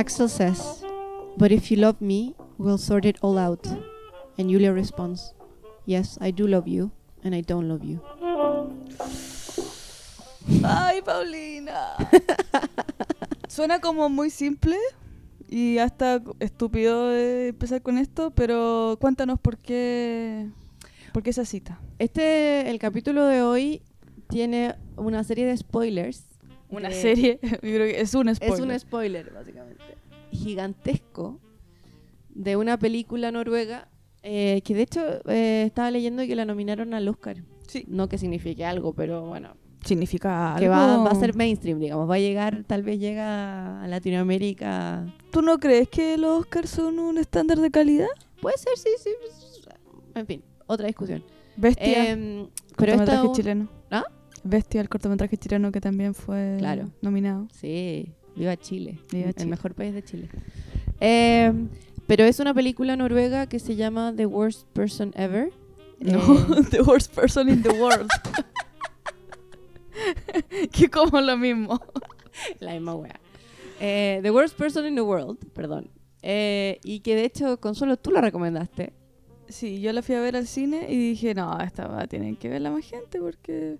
Axel says, But if you love me, we'll sort it all out. And Julia responds, Yes, I do love you, and I don't love you. Ay, Paulina. Suena como muy simple y hasta estúpido empezar con esto, pero cuéntanos por qué, por qué esa cita. Este, el capítulo de hoy tiene una serie de spoilers. Una de- serie, yo creo que es un spoiler. Es un spoiler, básicamente. Gigantesco de una película noruega eh, que de hecho eh, estaba leyendo que la nominaron al Oscar. Sí. No que signifique algo, pero bueno, Significa que va, algo. va a ser mainstream, digamos. Va a llegar, tal vez llega a Latinoamérica. ¿Tú no crees que los Oscars son un estándar de calidad? Puede ser, sí, sí. En fin, otra discusión. Bestia, Em, pero chileno. ¿Ah? Bestia, el cortometraje chileno que también fue Claro. nominado. Sí, viva Chile. Viva el Chile. mejor país de Chile. Eh, pero es una película noruega que se llama The Worst Person Ever. No, Eh, the worst person in the world. que como lo mismo. la misma wea. Eh, the Worst Person in the World, perdón. Eh, y que de hecho, Consuelo, tú la recomendaste. Sí, yo la fui a ver al cine y dije, no, esta va, tienen que verla más gente porque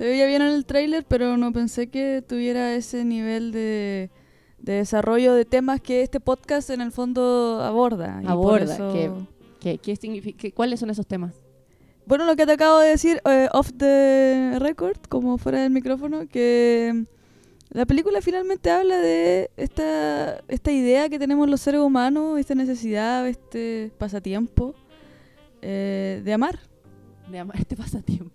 se veía bien en el tráiler, pero no pensé que tuviera ese nivel de, de desarrollo de temas que este podcast en el fondo aborda. Aborda, eso- que- ¿Qué, qué significa, qué- ¿Cuáles son esos temas? Bueno, lo que te acabo de decir eh, off the record, como fuera del micrófono, que la película finalmente habla de esta, esta idea que tenemos los seres humanos, esta necesidad, este pasatiempo eh, de amar, De amar este pasatiempo.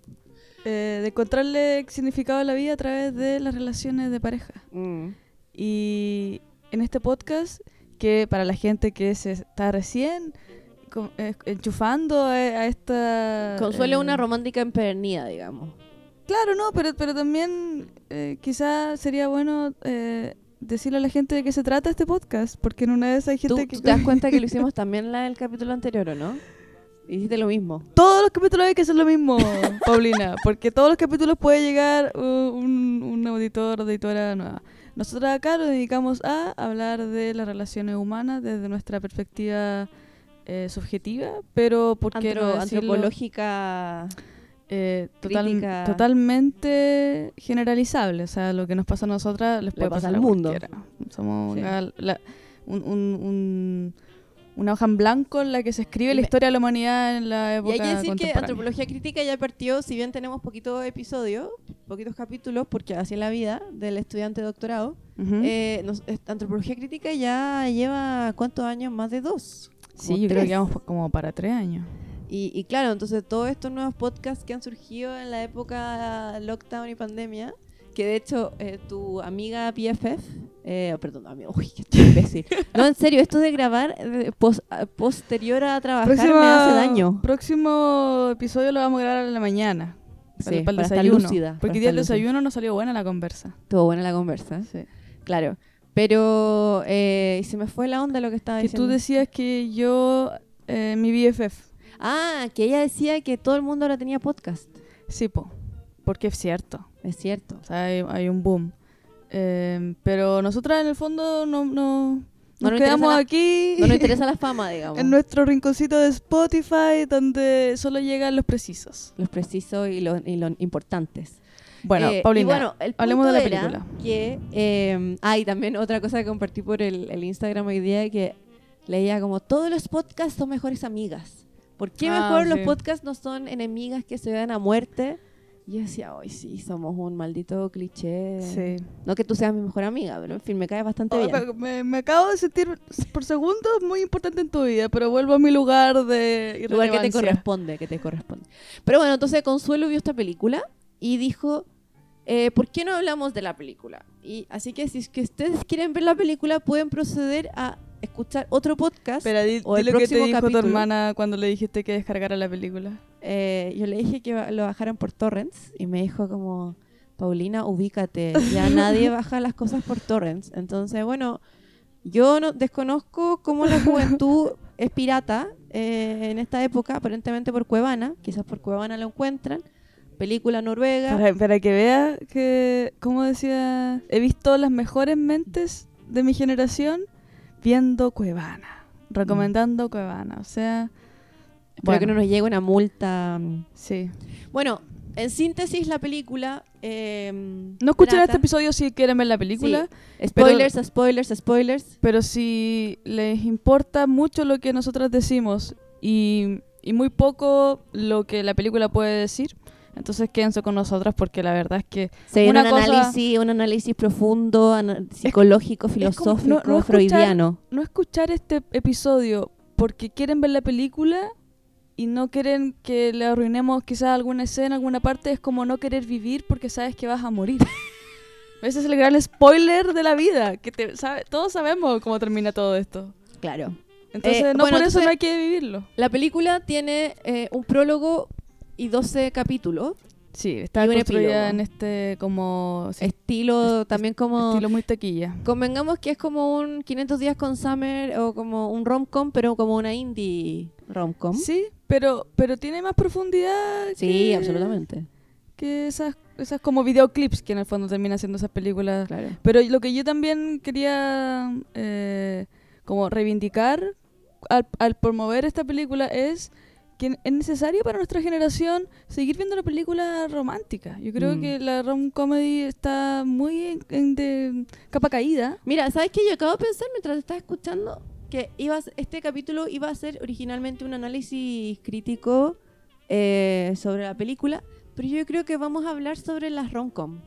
Eh, de encontrarle significado a la vida a través de las relaciones de pareja. Mm. Y en este podcast, que para la gente que se está recién eh, enchufando a, a esta... Consuelo es eh, una romántica empedernida, digamos. Claro, no, pero, pero también eh, quizás sería bueno eh, decirle a la gente de qué se trata este podcast, porque en una vez hay ¿Tú, gente que... tú te das cuenta que lo hicimos también la del capítulo anterior, ¿o no? Hiciste lo mismo. Todos los capítulos hay que hacer lo mismo, Paulina, porque todos los capítulos puede llegar un, un auditor auditora nueva. Nosotros acá nos dedicamos a hablar de las relaciones humanas desde nuestra perspectiva eh, subjetiva, pero ¿por qué no Antro- antropológica. eh, total- totalmente generalizable. O sea, lo que nos pasa a nosotras les puede pasa pasar al mundo. Somos Sí. la- un- un- un- una hoja en blanco en la que se escribe Y la historia de la humanidad en la Y época hay que decir que. Antropología Crítica ya partió, si bien tenemos poquitos episodios, poquitos capítulos, porque así es la vida del estudiante de doctorado, eh, nos- Antropología Crítica ya lleva, ¿cuántos años? Más de dos. sí, yo creo que vamos como para tres años. Y, y claro, entonces todos estos nuevos podcasts que han surgido en la época lockdown y pandemia, que de hecho eh, tu amiga PFF, eh, perdón, amigo, uy, qué imbécil. No, en serio, esto de grabar eh, pos- posterior a trabajar me hace daño. Próximo episodio lo vamos a grabar en la mañana. Para, Sí, para el para estar desayuno. lúcida, Porque el día del desayuno nos salió buena la conversa. Estuvo buena la conversa, Sí. claro. Pero eh, se me fue la onda lo que estaba Que diciendo. tú decías que yo, eh, mi BFF. Ah, que ella decía que todo el mundo ahora tenía podcast. Sí, po. Porque es cierto. Es cierto. O sea, hay, hay un boom. Eh, pero nosotras en el fondo no, no, No nos quedamos la- aquí No nos interesa la fama, digamos. en nuestro rinconcito de Spotify donde solo llegan los precisos. Los precisos y los, y los importantes. Bueno, Eh, Paulina, bueno, el hablemos de punto la película. Que, eh, ah, y también otra cosa que compartí por el, el Instagram hoy día que leía como todos los podcasts son mejores amigas. ¿Por qué Ah, mejor los sí. podcasts no son enemigas que se dan a muerte? Y yo decía, hoy sí, somos un maldito cliché. Sí. No que tú seas mi mejor amiga, pero en fin, me cae bastante Oh, bien. me, me acabo de sentir por segundos muy importante en tu vida, pero vuelvo a mi lugar de lugar que te corresponde, que te corresponde. Pero bueno, entonces Consuelo vio esta película y dijo, eh, ¿por qué no hablamos de la película? Y así que si es que ustedes quieren ver la película, pueden proceder a escuchar otro podcast. Espera, di, o el lo que te próximo dijo tu capítulo. hermana cuando le dijiste que descargara la película. Eh, yo le dije que lo bajaran por torrents y me dijo como, Paulina, ubícate, ya nadie baja las cosas por torrents. Entonces, bueno, yo no desconozco cómo la juventud es pirata eh, en esta época, aparentemente por Cuevana, quizás por Cuevana lo encuentran. Película noruega. Para, para que vea que, como decía, he visto las mejores mentes de mi generación viendo Cuevana, recomendando Cuevana, o sea, Espero que no nos llegue una multa. sí. Bueno, en síntesis, la película. eh, No escuchen trata- este episodio si quieren ver la película, Spoilers, spoilers, spoilers. pero si les importa mucho lo que nosotras decimos y, y muy poco lo que la película puede decir, entonces quédense con nosotras porque la verdad es que Se viene un análisis, un análisis profundo, psicológico, es como- filosófico, no- no escuchar- freudiano. no escuchar este episodio porque quieren ver la película y no quieren que le arruinemos quizás alguna escena, alguna parte, es como no querer vivir porque sabes que vas a morir. Ese es el gran spoiler de la vida, que te, sabe- todos sabemos cómo termina todo esto. Claro. Entonces, Eh, no bueno, por eso entonces- no hay que vivirlo. La película tiene eh, un prólogo y 12 capítulos. Sí, está construida en este como sí, Estilo también como... estilo muy taquilla. Convengamos que es como un 500 días con Summer o como un rom-com, pero como una indie rom-com. Sí, pero pero tiene más profundidad. Sí, que- absolutamente. Que esas esas como videoclips que en el fondo terminan siendo esas películas Claro. Pero lo que yo también quería eh, como reivindicar al, al promover esta película es que es necesario para nuestra generación seguir viendo la película romántica. Yo creo Mm. que la rom comedy está muy en, en de capa caída. Mira, ¿sabes qué? Yo acabo de pensar mientras estaba escuchando que iba a ser- este capítulo iba a ser originalmente un análisis crítico eh, sobre la película, pero yo creo que vamos a hablar sobre las rom-com.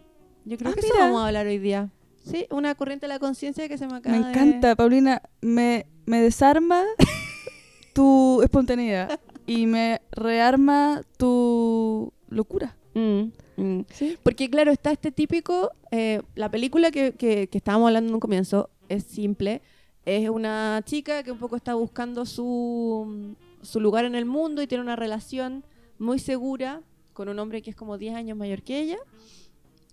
Yo creo Ah, que eso mira. vamos a hablar hoy día. Sí, una corriente de la conciencia que se me acaba Me de- encanta, Paulina. Me, me desarma tu espontaneidad y me rearma tu locura. Mm, mm. ¿sí? Porque claro, está este típico, eh, la película que, que- que estábamos hablando en un comienzo es simple, es una chica que un poco está buscando su, su lugar en el mundo y tiene una relación muy segura con un hombre que es como 10 años mayor que ella.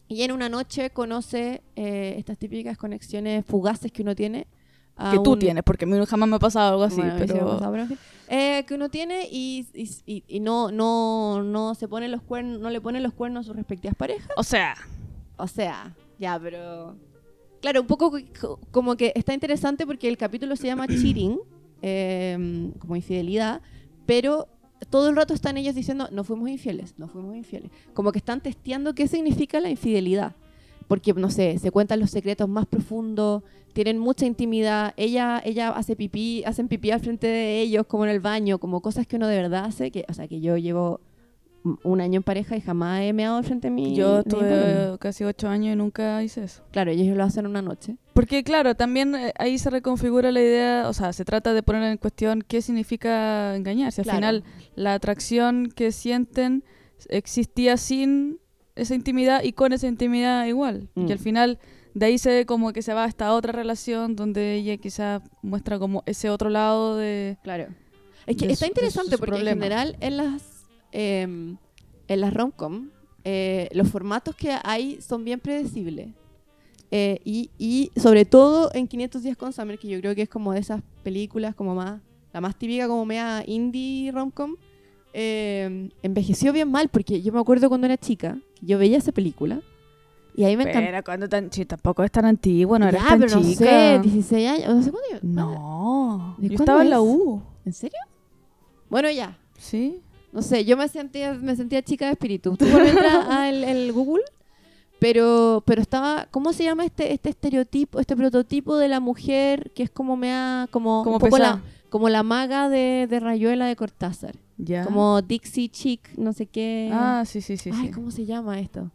Y en una noche conoce eh, estas típicas conexiones fugaces que uno tiene. A Que tú tienes, porque a mí jamás me ha pasado algo así. bueno, pero... pasado. Eh, que uno tiene y, y- no, no, no se pone los cuernos, no le ponen los cuernos a sus respectivas parejas. O sea, O sea, ya, pero. Claro, un poco co- como que está interesante porque el capítulo se llama Cheating, eh, como infidelidad, pero todo el rato están ellos diciendo, no fuimos infieles, no fuimos infieles. Como que están testeando qué significa la infidelidad. Porque, no sé, se cuentan los secretos más profundos, tienen mucha intimidad, ella, ella hace pipí, hacen pipí al frente de ellos, como en el baño, como cosas que uno de verdad hace, que, o sea, que yo llevo un- año en pareja y jamás he meado al frente de mi yo estuve casi ocho años y nunca hice eso. Claro, ellos lo hacen una noche. Porque claro, también eh, ahí se reconfigura la idea, o sea, se trata de poner en cuestión qué significa engañarse. Al Claro. final, la atracción que sienten existía sin esa intimidad y con esa intimidad igual. Mm. Y al final, de ahí se ve como que se va a esta otra relación donde ella quizás muestra como ese otro lado de... Claro. Es que está su- interesante porque en general en las em, en las romcom eh, los formatos que hay son bien predecibles. Eh, y, y sobre todo en 500 días con Summer, que yo creo que es como de esas películas como más, la más típica como mea indie romcom, eh, envejeció bien mal porque yo me acuerdo cuando era chica, yo veía esa película y ahí me encantó. Cuando tan... Sí, tampoco es tan antiguo, no Ya, eres tan pero no chica. sé, 16 años, no sé cuándo yo- No, ¿De yo estaba en la? U. ¿En serio? Bueno, ya, Sí. No sé, yo me sentía, me sentía chica de espíritu. Tú al el Google, pero, pero estaba, ¿cómo se llama este, este estereotipo, este prototipo de la mujer que es como mea, como, Como un poco pesada. la, como la maga de, de Rayuela de Cortázar, Ya. como Dixie Chick, no sé qué. Ah, sí, sí, sí. Ay, sí. ¿cómo se llama esto?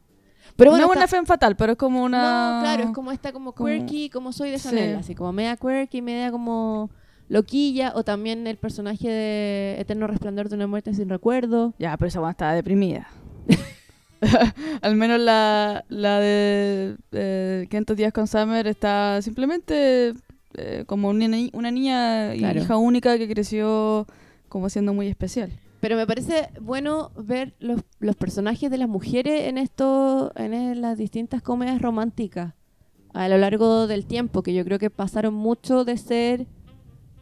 Pero bueno, no es una femme fatal, pero es como una... no, claro, es como esta como quirky, como soy de Sí. Chanel, así como media quirky, media como loquilla, o también el personaje de Eterno Resplandor de una muerte sin recuerdo. Ya, pero esa buena estaba deprimida. Al menos la, la de eh, 500 días con Summer está simplemente eh, como una, ni- una niña y Claro. hija única que creció como siendo muy especial. Pero me parece bueno ver los, los personajes de las mujeres en esto, en las distintas comedias románticas a lo largo del tiempo, que yo creo que pasaron mucho de ser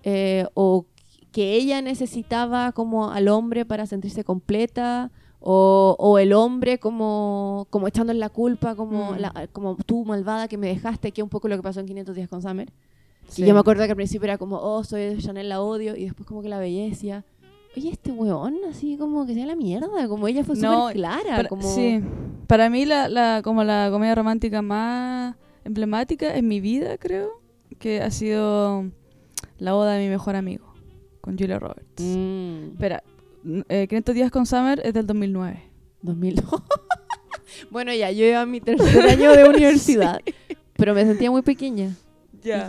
eh, o que ella necesitaba como al hombre para sentirse completa o, o el hombre como, como echándole la culpa, como, Mm. la- como tú malvada que me dejaste, que es un poco lo que pasó en 500 días con Summer. Y yo me acuerdo que al principio era como, oh, soy de Chanel, la odio. Y después como que la decía, oye, este weón, así como que sea la mierda. Como ella fue No, súper clara. Para, como... Sí. Para mí, la, la, como la comedia romántica más emblemática en mi vida, creo, que ha sido La boda de mi mejor amigo, con Julia Roberts. Mm, Espera, eh, 500 días con Summer es del 2009. 2000. bueno, ya, yo iba a mi tercer año de universidad. Pero me sentía muy pequeña.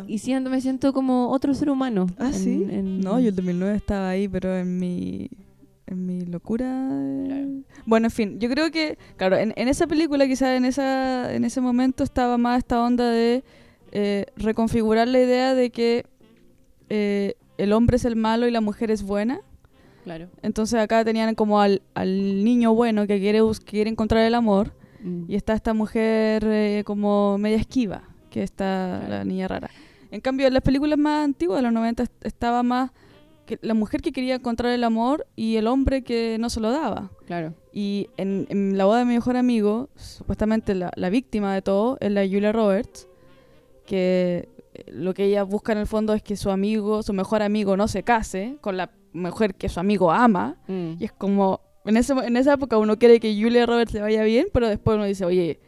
Y, y siendo, me siento como otro ser humano. Ah, en- sí. en- No, yo el 2009 estaba ahí, pero en mi en mi locura. Claro. Bueno, en fin, yo creo que, claro, en, en esa película, quizás en esa en ese momento estaba más esta onda de eh, reconfigurar la idea de que eh, el hombre es el malo y la mujer es buena. Claro. Entonces acá tenían como al, al niño bueno que quiere, quiere encontrar el amor Mm. y está esta mujer eh, como media esquiva, que está Claro. la niña rara. En cambio, en las películas más antiguas, de los 90, est- estaba más que la mujer que quería encontrar el amor y el hombre que no se lo daba. Claro. Y en, en la boda de mi mejor amigo, supuestamente la, la víctima de todo es la Julia Roberts, que eh, lo que ella busca en el fondo es que su amigo, su mejor amigo, no se case con la mujer que su amigo ama. Mm. Y es como, en, ese, en esa época uno quiere que Julia Roberts le vaya bien, pero después uno dice, oye,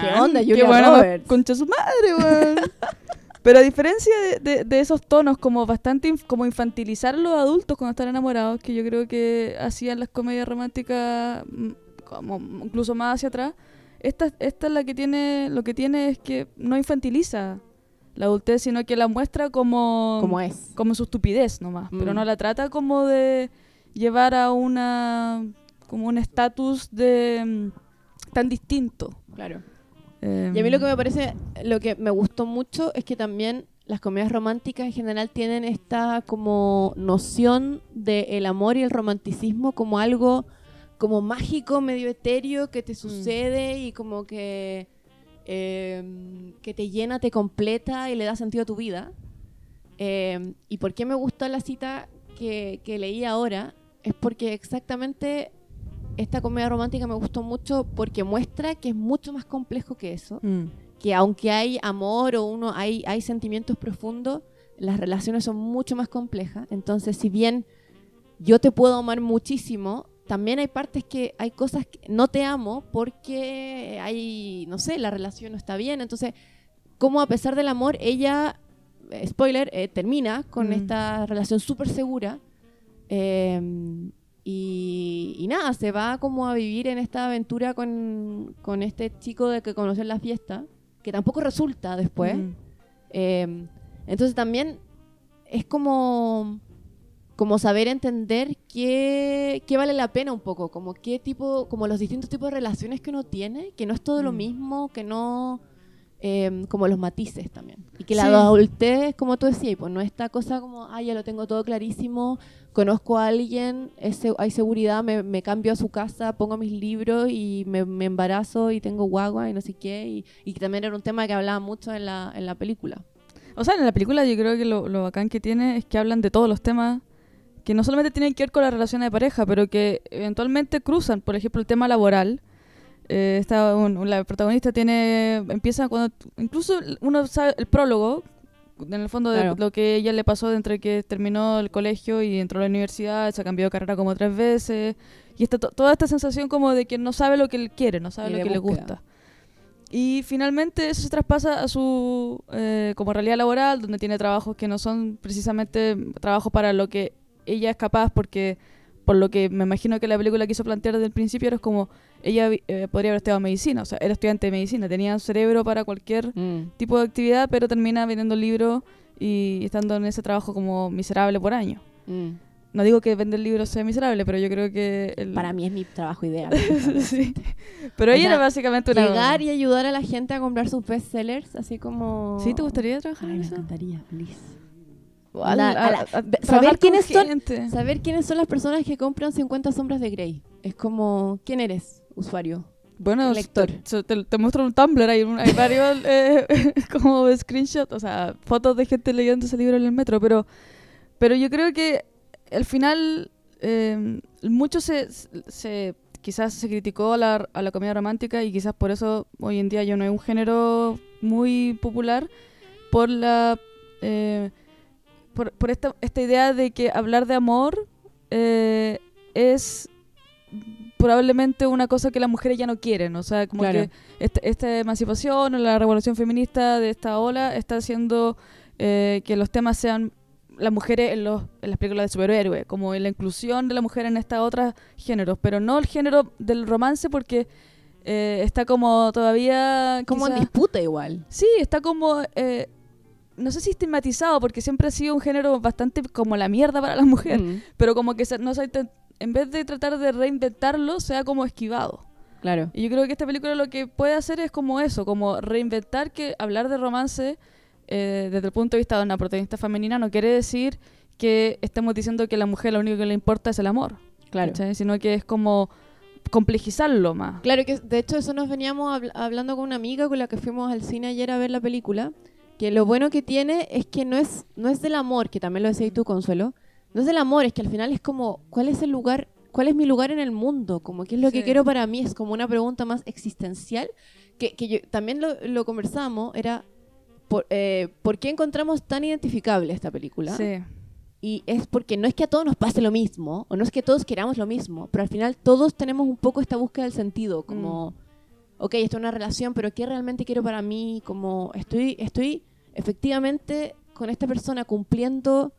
¿Qué onda, Julia pa- Roberts? Concha su madre, weón. pero a diferencia de, de- de esos tonos, como bastante inf- como infantilizar a los adultos cuando están enamorados, que yo creo que hacían las comedias románticas mm, como incluso más hacia atrás, esta, esta es la que tiene, lo que tiene es que no infantiliza la adultez, sino que la muestra como Como es. como su estupidez nomás, pero Mm. no la trata como de llevar a una como un estatus de mm, tan distinto. Claro. Em, Y a mí lo que me parece, lo que me gustó mucho es que también las comedias románticas en general tienen esta como noción del amor y el romanticismo como algo como mágico, medio etéreo que te sucede y como que, eh, que te llena, te completa y le da sentido a tu vida. Eh, ¿Y por qué me gustó la cita que, que leí ahora? Es porque exactamente esta comedia romántica me gustó mucho porque muestra que es mucho más complejo que eso. mm, Que aunque hay amor o uno hay, hay sentimientos profundos, las relaciones son mucho más complejas. Entonces, si bien yo te puedo amar muchísimo, también hay partes que hay cosas que no te amo porque hay, no sé, la relación no está bien. Entonces, como a pesar del amor, ella, eh, spoiler, eh, termina con Mm. esta relación súper segura. eh, y, y nada, se va como a vivir en esta aventura con, con este chico de que conoció en la fiesta, que tampoco resulta después. mm. Eh, entonces también es como, como saber entender qué, qué vale la pena un poco, como qué tipo, como los distintos tipos de relaciones que uno tiene, que no es todo lo Mm. mismo, que no eh, como los matices también. Y que la Sí. adultez, como tú decías, pues no esta cosa como, ah, ya lo tengo todo clarísimo, conozco a alguien, hay seguridad, me, me cambio a su casa, pongo mis libros y me, me embarazo y tengo guagua y no sé qué. Y, y que también era un tema que hablaba mucho en la, en la película. O sea, en la película yo creo que lo, lo bacán que tiene es que hablan de todos los temas que no solamente tienen que ver con la relación de pareja, pero que eventualmente cruzan. Por ejemplo, el tema laboral. Eh, está un- la protagonista tiene empieza cuando incluso uno sabe el prólogo en el fondo de lo que ella le pasó de entre que terminó el colegio y entró a la universidad se cambió de carrera como tres veces y está to- toda esta sensación como de que no sabe lo que él quiere no sabe Y lo que le gusta. Y finalmente eso se traspasa a su eh, como realidad laboral, donde tiene trabajos que no son precisamente trabajos para lo que ella es capaz, porque por lo que me imagino que la película quiso plantear desde el principio era como ella eh, podría haber estudiado medicina, o sea, era estudiante de medicina, tenía un cerebro para cualquier tipo de actividad, pero termina vendiendo libros y estando en ese trabajo como miserable por año. Mm. No digo que vender libros sea miserable, pero yo creo que... el- Para mí es mi trabajo ideal. sí. Pero O ella sea, era básicamente una... Llegar y ayudar a la gente a comprar sus bestsellers, así como... ¿Sí te gustaría trabajar Ay, en me eso? encantaría, feliz. A La- a a- saber quiénes son- gente. Saber quiénes son las personas que compran 50 sombras de Grey. Es como, ¿quién eres, usuario? Bueno, lector. Te, te- te muestro un Tumblr, hay, un- hay varios eh, como screenshots, o sea, fotos de gente leyendo ese libro en el metro, pero, pero yo creo que al final eh, mucho se, se- quizás se criticó a la, a la comedia romántica y quizás por eso hoy en día ya no es un género muy popular por la eh, por, por esta, esta idea de que hablar de amor eh, es probablemente una cosa que las mujeres ya no quieren. O sea, como Claro. que esta, esta emancipación o la revolución feminista de esta ola está haciendo eh, que los temas sean las mujeres en, los, en las películas de superhéroes, como en la inclusión de la mujer en estos otros géneros, pero no el género del romance porque eh, está como todavía... Como en disputa igual. Sí, está como... eh, no sé si estigmatizado, porque siempre ha sido un género bastante como la mierda para la mujer, Mm, pero como que se- no se ha en vez de tratar de reinventarlo, se ha como esquivado. claro. Y yo creo que esta película lo que puede hacer es como eso, como reinventar que hablar de romance eh, desde el punto de vista de una protagonista femenina no quiere decir que estemos diciendo que a la mujer lo único que le importa es el amor, Claro. sino que es como complejizarlo más. Claro que de hecho eso nos veníamos habl- hablando con una amiga con la que fuimos al cine ayer a ver la película, que lo bueno que tiene es que no es no es del amor, que también lo decías tú Consuelo, no es del amor, es que al final es como ¿cuál es el lugar, cuál es mi lugar en el mundo? Como qué es lo que quiero para mí, es como una pregunta más existencial que, que yo, también lo, lo conversamos, era por, eh, ¿por qué encontramos tan identificable esta película? Sí. Y es porque no es que a todos nos pase lo mismo, o no es que todos queramos lo mismo, pero al final todos tenemos un poco esta búsqueda del sentido, como, ok, esto es una relación, pero ¿qué realmente quiero para mí? Como, estoy, estoy efectivamente con esta persona cumpliendo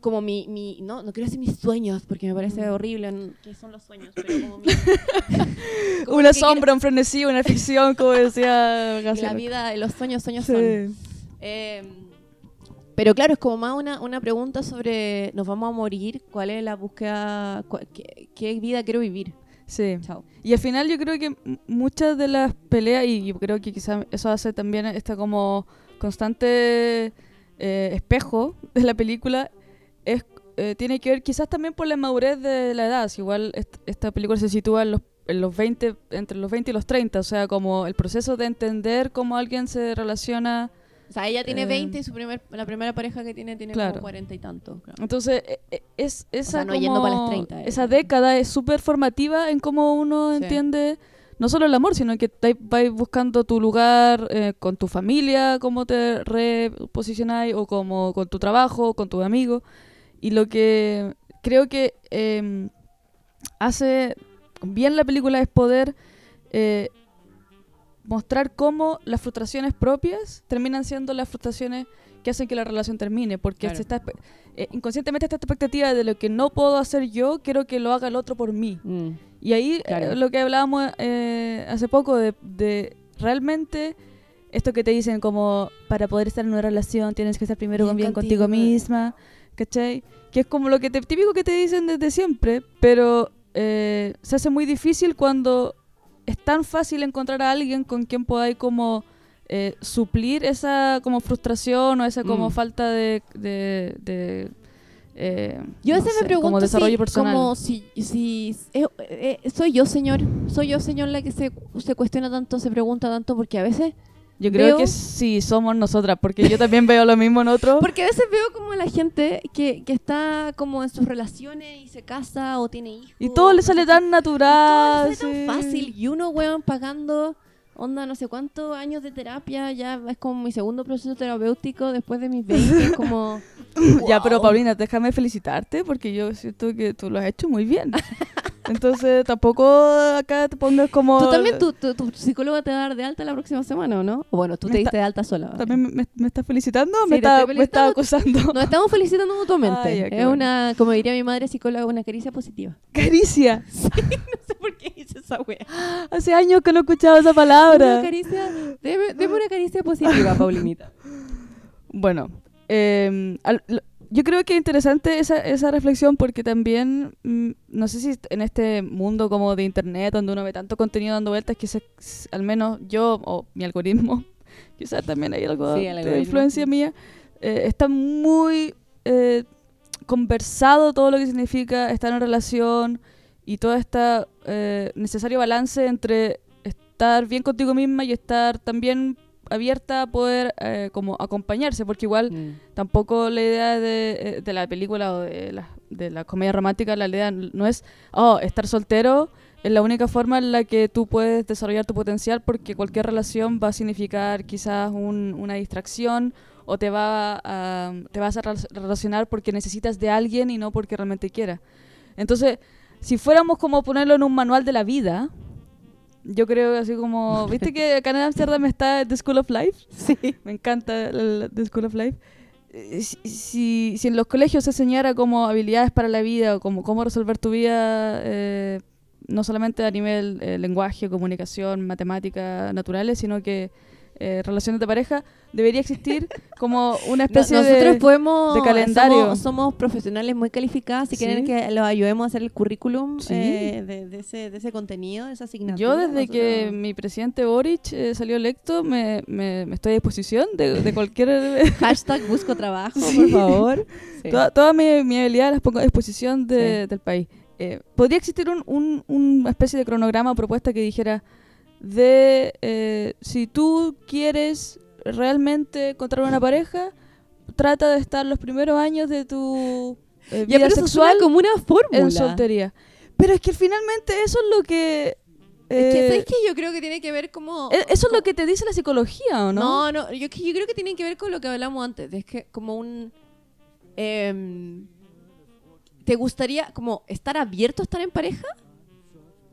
como mi, mi no, no quiero decir mis sueños, porque me parece horrible, ¿qué son los sueños? Pero como mi- como Una quiero- sombra, un frenesí, una ficción, como decía la vida, los sueños, sueños Sí. son. Eh, pero claro, es como más una, una pregunta sobre nos vamos a morir, cuál es la búsqueda, qué, qué vida quiero vivir. Sí. Chao. Y al final yo creo que muchas de las peleas, y yo creo que quizás eso hace también esta como constante eh, espejo de la película, eh, tiene que ver quizás también por la madurez de la edad. Si igual est- esta película se sitúa en los, en los 20, entre los 20 y los 30, o sea, como el proceso de entender cómo alguien se relaciona. O sea, ella tiene Eh, 20 y su primer, la primera pareja que tiene tiene Claro. como 40 y tanto. claro. Entonces, e- e- es, esa, sea, no como- yendo para las 30, eh. esa década es súper formativa en cómo uno Sí. entiende no solo el amor, sino que vais buscando tu lugar eh, con tu familia, cómo te reposicionáis, o como con tu trabajo, con tus amigos. Y lo que creo que eh, hace bien la película es poder eh, mostrar cómo las frustraciones propias terminan siendo las frustraciones que hacen que la relación termine, porque Claro. se está, eh, inconscientemente esta expectativa de lo que no puedo hacer yo, quiero que lo haga el otro por mí. Mm, Y ahí eh, lo que hablábamos eh, hace poco de, de realmente esto que te dicen como para poder estar en una relación tienes que estar primero Bien con bien contigo, contigo, misma, ¿cachai? Que es como lo que te, típico que te dicen desde siempre, pero eh, se hace muy difícil cuando es tan fácil encontrar a alguien con quien podáis como eh, suplir esa como frustración o esa como Mm. falta de... de, de, eh, Yo a veces me pregunto como desarrollo si, personal. como si, si eh, eh, soy yo, señor, soy yo, señor, la que se, se cuestiona tanto, se pregunta tanto, porque a veces Yo creo Veo- que sí somos nosotras, porque yo también veo lo mismo en otros. Porque a veces veo como la gente que, que está como en sus relaciones y se casa o tiene hijos. Y todo le sale tan natural. todo le sale sí. tan fácil. Y uno, weón, pagando, onda, no sé cuántos años de terapia, ya es como mi segundo proceso terapéutico después de mis 20. es como... Ya, pero wow. Paulina, déjame felicitarte, porque yo siento que tú lo has hecho muy bien. Entonces, tampoco acá te pongas como... Tú también, tu, tu, tu psicóloga te va a dar de alta la próxima semana, ¿o no? O bueno, tú Me te diste de alta sola. ¿También me, me estás felicitando o Sí, me, está, me acusando? Nos estamos felicitando mutuamente. Ya, es bueno. una, como diría mi madre psicóloga, una caricia positiva. Caricia. no sé por qué hice esa wea. Hace años que no he escuchado esa Una palabra. caricia, deme, deme una caricia positiva, Paulinita. Bueno, eh, al- yo creo que es interesante esa, esa reflexión porque también, mm, no sé si en este mundo como de internet, donde uno ve tanto contenido dando vueltas, que se- s- al menos yo o mi algoritmo, quizás también hay algo Sí, de influencia mía, eh, está muy eh, conversado todo lo que significa estar en relación y todo este eh, necesario balance entre estar bien contigo misma y estar también abierta a poder eh, como acompañarse, porque igual tampoco la idea de, eh, de la película o de la, de la comedia romántica, la idea no es, oh, estar soltero es la única forma en la que tú puedes desarrollar tu potencial porque cualquier relación va a significar quizás un- una distracción o te, va a, te vas a rel- relacionar porque necesitas de alguien y no porque realmente quieras. Entonces, si fuéramos como ponerlo en un manual de la vida, yo creo así como, ¿viste que acá en Amsterdam está The School of Life? Sí. Me encanta el, The School of Life. Eh, Si, si, si en los colegios se enseñara como habilidades para la vida o como cómo resolver tu vida, eh, no solamente a nivel eh, lenguaje, comunicación, matemática, naturales, sino que eh, relaciones de pareja, debería existir como una No- especie nosotros de... podemos de calendario. Somos, somos profesionales muy calificadas si Sí. quieren que los ayudemos a hacer el currículum Sí. eh, de, de ese, de ese contenido, de esa asignatura. Yo desde que mi presidente Boric eh, salió electo me, me- me estoy a disposición de, cualquier... Hashtag busco trabajo, Sí. por favor. Sí. Toda, toda mi, mi habilidad las pongo a disposición del país. Eh, ¿Podría existir un, un- una especie de cronograma o propuesta que dijera de eh, si tú quieres realmente encontrar una pareja, trata de estar los primeros años de tu eh, vida sexual como una fórmula. en soltería? Pero es que finalmente eso es lo que... Es que, eh, ¿sabes qué? Yo creo que tiene que ver como... e- eso es lo que te dice la psicología, ¿o no? No, no, yo, yo creo que tiene que ver con lo que hablamos antes. Es que como un... em, ¿Te gustaría como estar abierto a estar en pareja?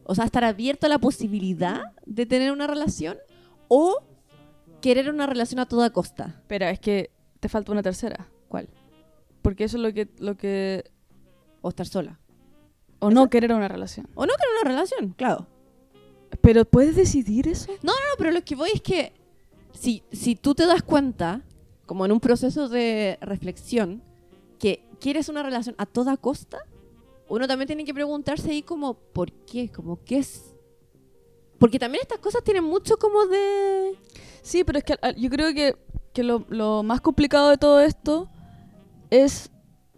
O sea, estar abierto a la posibilidad de tener una relación o querer una relación a toda costa. Pero es que te falta una tercera. ¿Cuál? Porque eso es lo que... Lo que O estar sola. o no querer una relación. O no querer una relación, claro. Pero ¿puedes decidir eso? No, pero lo que voy es que si, si tú te das cuenta, como en un proceso de reflexión, que quieres una relación a toda costa, uno también tiene que preguntarse ahí como, ¿por qué? Como, ¿qué es? Porque también estas cosas tienen mucho como de... Sí, pero es que al- yo creo que, que lo, lo más complicado de todo esto es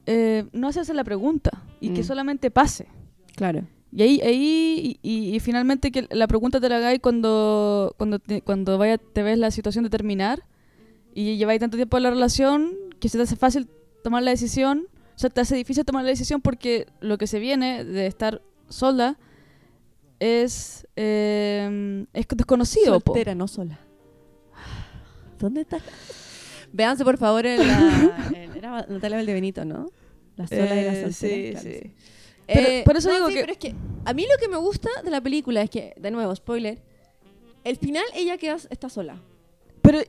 eh, no hacerse la pregunta y que Mm. solamente pase. Claro. Y ahí, ahí y, y- y finalmente que la pregunta te la hagáis cuando, cuando, te, cuando vaya, te ves la situación de terminar y lleváis tanto tiempo en la relación que se te hace fácil tomar la decisión, o sea, te hace difícil tomar la decisión porque lo que se viene de estar sola es, eh, es desconocido. po. Soltera, no sola. ¿Dónde está? Véanse, por favor, en la... en- era Natalia Valdebenito, ¿no? La sola y la Eh, soltera. sí, claro, sí. Pero- Eh, por eso no, digo sí, que- pero es que a mí lo que me gusta de la película es que, de nuevo, spoiler, el final ella queda, está sola. Pero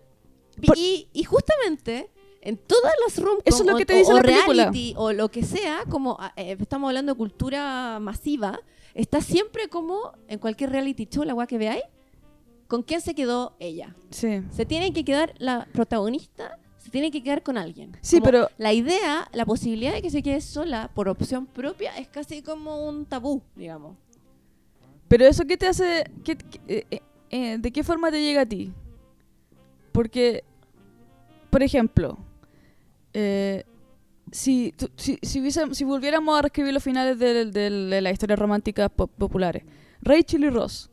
Por- Y, y justamente en todas las rom Eso es lo o- que te o- dice o la película. reality o lo que sea, como ah, eh, estamos hablando de cultura masiva, está siempre como en cualquier reality show, la weá que veáis, ¿con quién se quedó ella? sí. Se tiene que quedar la protagonista, se tiene que quedar con alguien. Sí, Como pero- La idea, la posibilidad de que se quede sola por opción propia es casi como un tabú, digamos. Pero eso qué te hace, qué- qué- eh, eh, ¿de qué forma te llega a ti? Porque, por ejemplo, eh, si, si, si, hubiese- si volviéramos a reescribir los finales de, de- de las historias románticas po- populares, Rachel y Ross,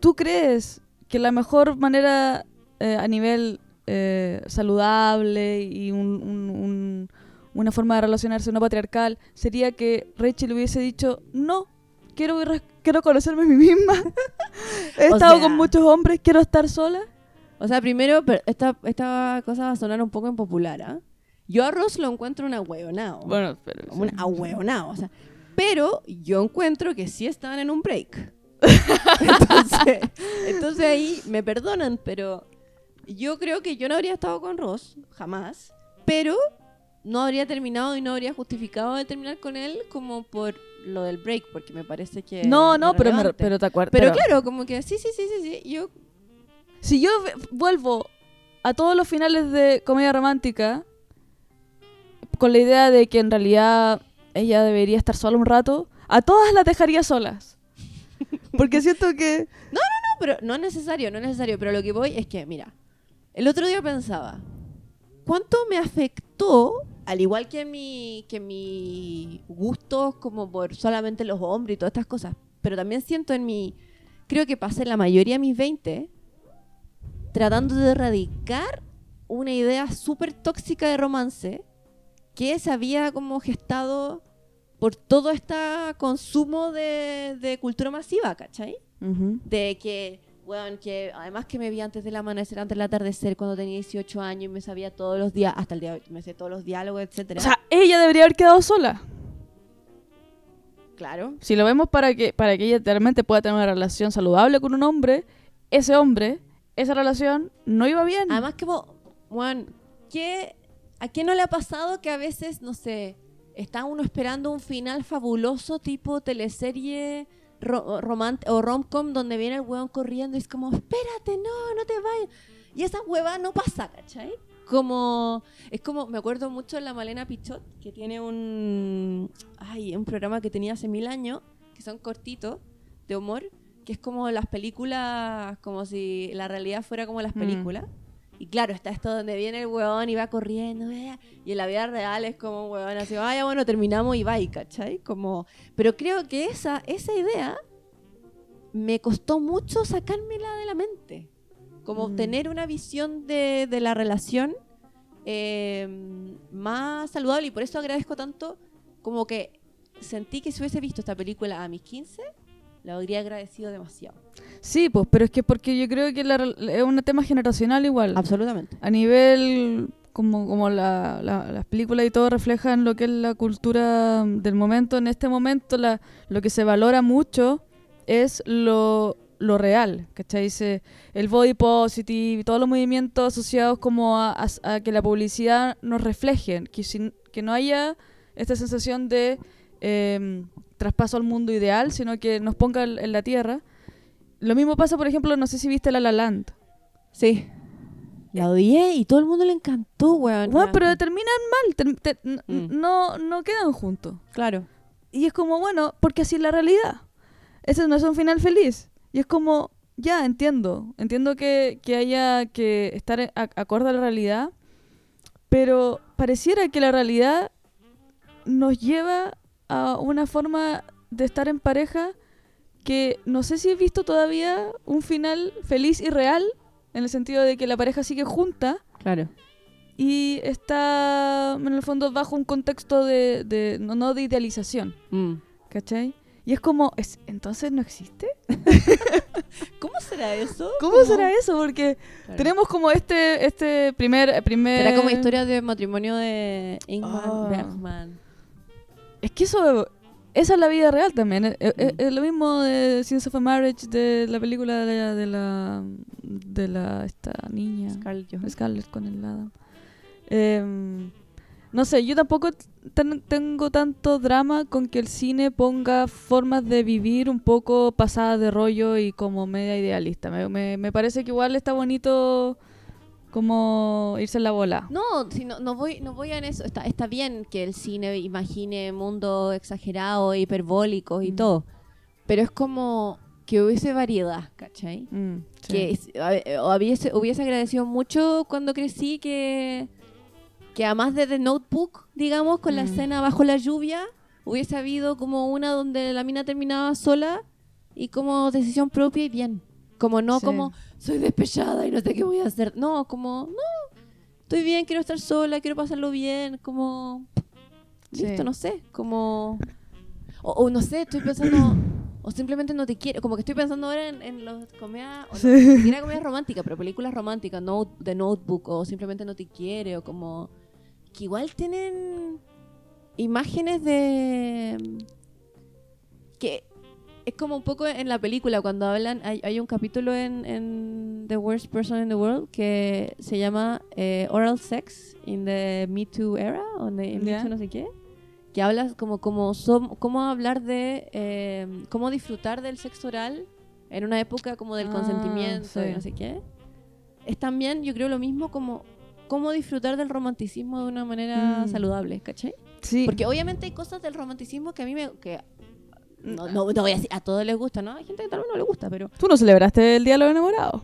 ¿tú crees que la mejor manera eh, a nivel eh, saludable y un- un- un- una forma de relacionarse no patriarcal sería que Rachel hubiese dicho no? Quiero, quiero conocerme a mí misma. He O estado sea- con muchos hombres, quiero estar sola. O sea, primero, pero esta, esta cosa va a sonar un poco impopular, ¿ah? Yo a Ross lo encuentro un ahueonao. Bueno, pero un ahueonao, o sea. Pero yo encuentro que sí estaban en un break. entonces, entonces ahí me perdonan, pero yo creo que yo no habría estado con Ross, jamás. Pero no habría terminado y no habría justificado de terminar con él como por lo del break, porque me parece que... no, no, pero, me- pero te acuerdas. Pero claro, como que sí, sí, sí, sí, sí. Yo Si yo vuelvo a todos los finales de comedia romántica con la idea de que en realidad ella debería estar sola un rato, a todas las dejaría solas. Porque siento que... No, pero no es necesario, no es necesario. Pero lo que voy es que, mira, el otro día pensaba, ¿cuánto me afectó, al igual que mi, que mi gustos como por solamente los hombres y todas estas cosas, pero también siento en mi, creo que pasé la mayoría de mis 20 tratando de erradicar una idea súper tóxica de romance que se había como gestado por todo este consumo de, de cultura masiva, ¿cachai? de que Weón, que además que me vi antes del amanecer, antes del atardecer, cuando tenía 18 años y me sabía todos los días, hasta el día de hoy, me sé todos los diálogos, etcétera. O sea, ella debería haber quedado sola. claro. Si lo vemos para que, para que ella realmente pueda tener una relación saludable con un hombre, ese hombre, esa relación no iba bien. Además que, weón, ¿qué, ¿a quién no le ha pasado que a veces, no sé, está uno esperando un final fabuloso tipo teleserie ro o romcom donde viene el weón corriendo y es como, espérate, no, no te vayas. Y esa hueva no pasa, ¿cachai? Como, es como, me acuerdo mucho de la Malena Pichot, que tiene un, ay, un programa que tenía hace mil años, que son cortitos, de humor, que es como las películas, como si la realidad fuera como las Mm. películas. Y claro, está esto donde viene el weón y va corriendo, vea, y en la vida real es como un weón así, vaya, bueno, terminamos y va, ¿cachai? Como, pero creo que esa, esa idea me costó mucho sacármela de la mente. Como Mm. tener una visión de, de la relación eh, más saludable y por eso agradezco tanto como que sentí que si hubiese visto esta película a mis 15, la habría agradecido demasiado. Sí, pues, pero es que porque yo creo que la es un tema generacional igual. Absolutamente. A nivel, como, como la- la- las películas y todo reflejan lo que es la cultura del momento, en este momento la, lo que se valora mucho es lo, lo real, ¿cachai? Se- el body positive, todos los movimientos asociados como a, a- a que la publicidad nos reflejen, que, sin- que no haya esta sensación de em, traspaso al mundo ideal, sino que nos ponga en la tierra. Lo mismo pasa, por ejemplo, no sé si viste La La Land. Sí. La odié y todo el mundo le encantó, weón. Bueno, pero terminan mal, ter- Mm. no, no quedan juntos. Claro. Y es como, bueno, porque así es la realidad. Ese no es un final feliz. Y es como, ya, entiendo. Entiendo que, que haya que estar acorde a la realidad, pero pareciera que la realidad nos lleva a una forma de estar en pareja que no sé si he visto todavía un final feliz y real, en el sentido de que la pareja sigue junta, Claro. y está en el fondo bajo un contexto de, de- no, no de idealización, Mm. ¿cachai? Y es como, ¿es, ¿entonces no existe? ¿Cómo será eso? ¿Cómo será eso? Porque Claro. tenemos como este este primer primer Era como historia de matrimonio de Ingmar Ah. Bergman. Es que eso esa es la vida real también. Es, es- Mm. es lo mismo de Scenes of a Marriage de la película de la de la, de la esta niña Scarlett Johansson. Scarlett con el Adam. Em, no sé, yo tampoco ten- tengo tanto drama con que el cine ponga formas de vivir un poco pasadas de rollo y como media idealista. Me, me- me parece que igual está bonito como irse en la bola. No, si no, no voy, no voy en eso. Está, está bien que el cine imagine mundos exagerados, hiperbólicos y Mm. todo. Pero es como que hubiese variedad, ¿cachai? Mm, sí. Que a- hubiese, hubiese agradecido mucho cuando crecí que, que además de The Notebook, digamos, con la Mm. escena bajo la lluvia, hubiese habido como una donde la mina terminaba sola y como decisión propia y bien. Como no Sí. como soy despechada y no sé qué voy a hacer. No, como no, estoy bien, quiero estar sola, quiero pasarlo bien, como Sí. listo, no sé, como o, o no sé, estoy pensando o simplemente no te quiero, como que estoy pensando ahora en, en las comedias, o no, Sí. ni comedias románticas, pero películas románticas, no, de Notebook o simplemente no te quiere o como que igual tienen imágenes de es como un poco en la película cuando hablan hay, hay un capítulo en, en The Worst Person in the World que se llama eh, Oral Sex in the Me Too era o en the Me. Too no sé qué que hablas como como som- cómo hablar de eh, cómo disfrutar del sexo oral en una época como del Ah, consentimiento y no sé qué es también yo creo lo mismo como cómo disfrutar del romanticismo de una manera Mm. saludable ¿cachai? Sí. Porque obviamente hay cosas del romanticismo que a mí me... Que no, no, no voy a decir, a todos les gusta, ¿no? Hay gente que tal vez no le gusta, pero... Tú no celebraste el Día de los Enamorados.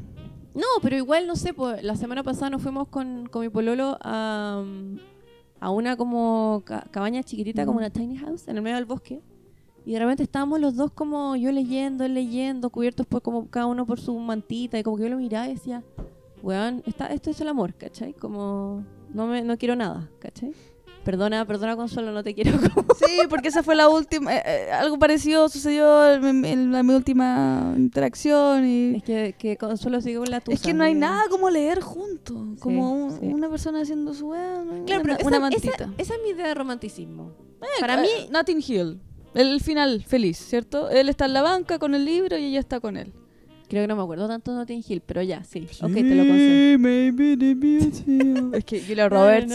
No, pero igual, no sé, pues la semana pasada nos fuimos con, con mi pololo a, a una como ca- cabaña chiquitita, como una tiny house, en el medio del bosque. Y de repente estábamos los dos como yo leyendo, él leyendo, cubiertos por como cada uno por su mantita. Y como que yo lo miraba y decía, weón, está, esto es el amor, ¿cachai? Como no, me, no quiero nada, ¿cachai? Perdona, perdona Consuelo, no te quiero como... Sí, porque esa fue la última. eh, eh, algo parecido sucedió en, en la, mi última interacción. Y Es que, que Consuelo sigue con la tuya. es que no hay nada como leer juntos. Como un- sí. una persona haciendo su. weá, Claro, pero una, una esa, mantita. esa, esa es mi idea de romanticismo. Eh, Para eh, mí, Notting Hill. El final feliz, ¿cierto? Él está en la banca con el libro y ella está con él. Creo que no me acuerdo tanto de Notting Hill, pero ya, sí. Ok, te lo concedo. maybe the beauty. es que Julia Roberts.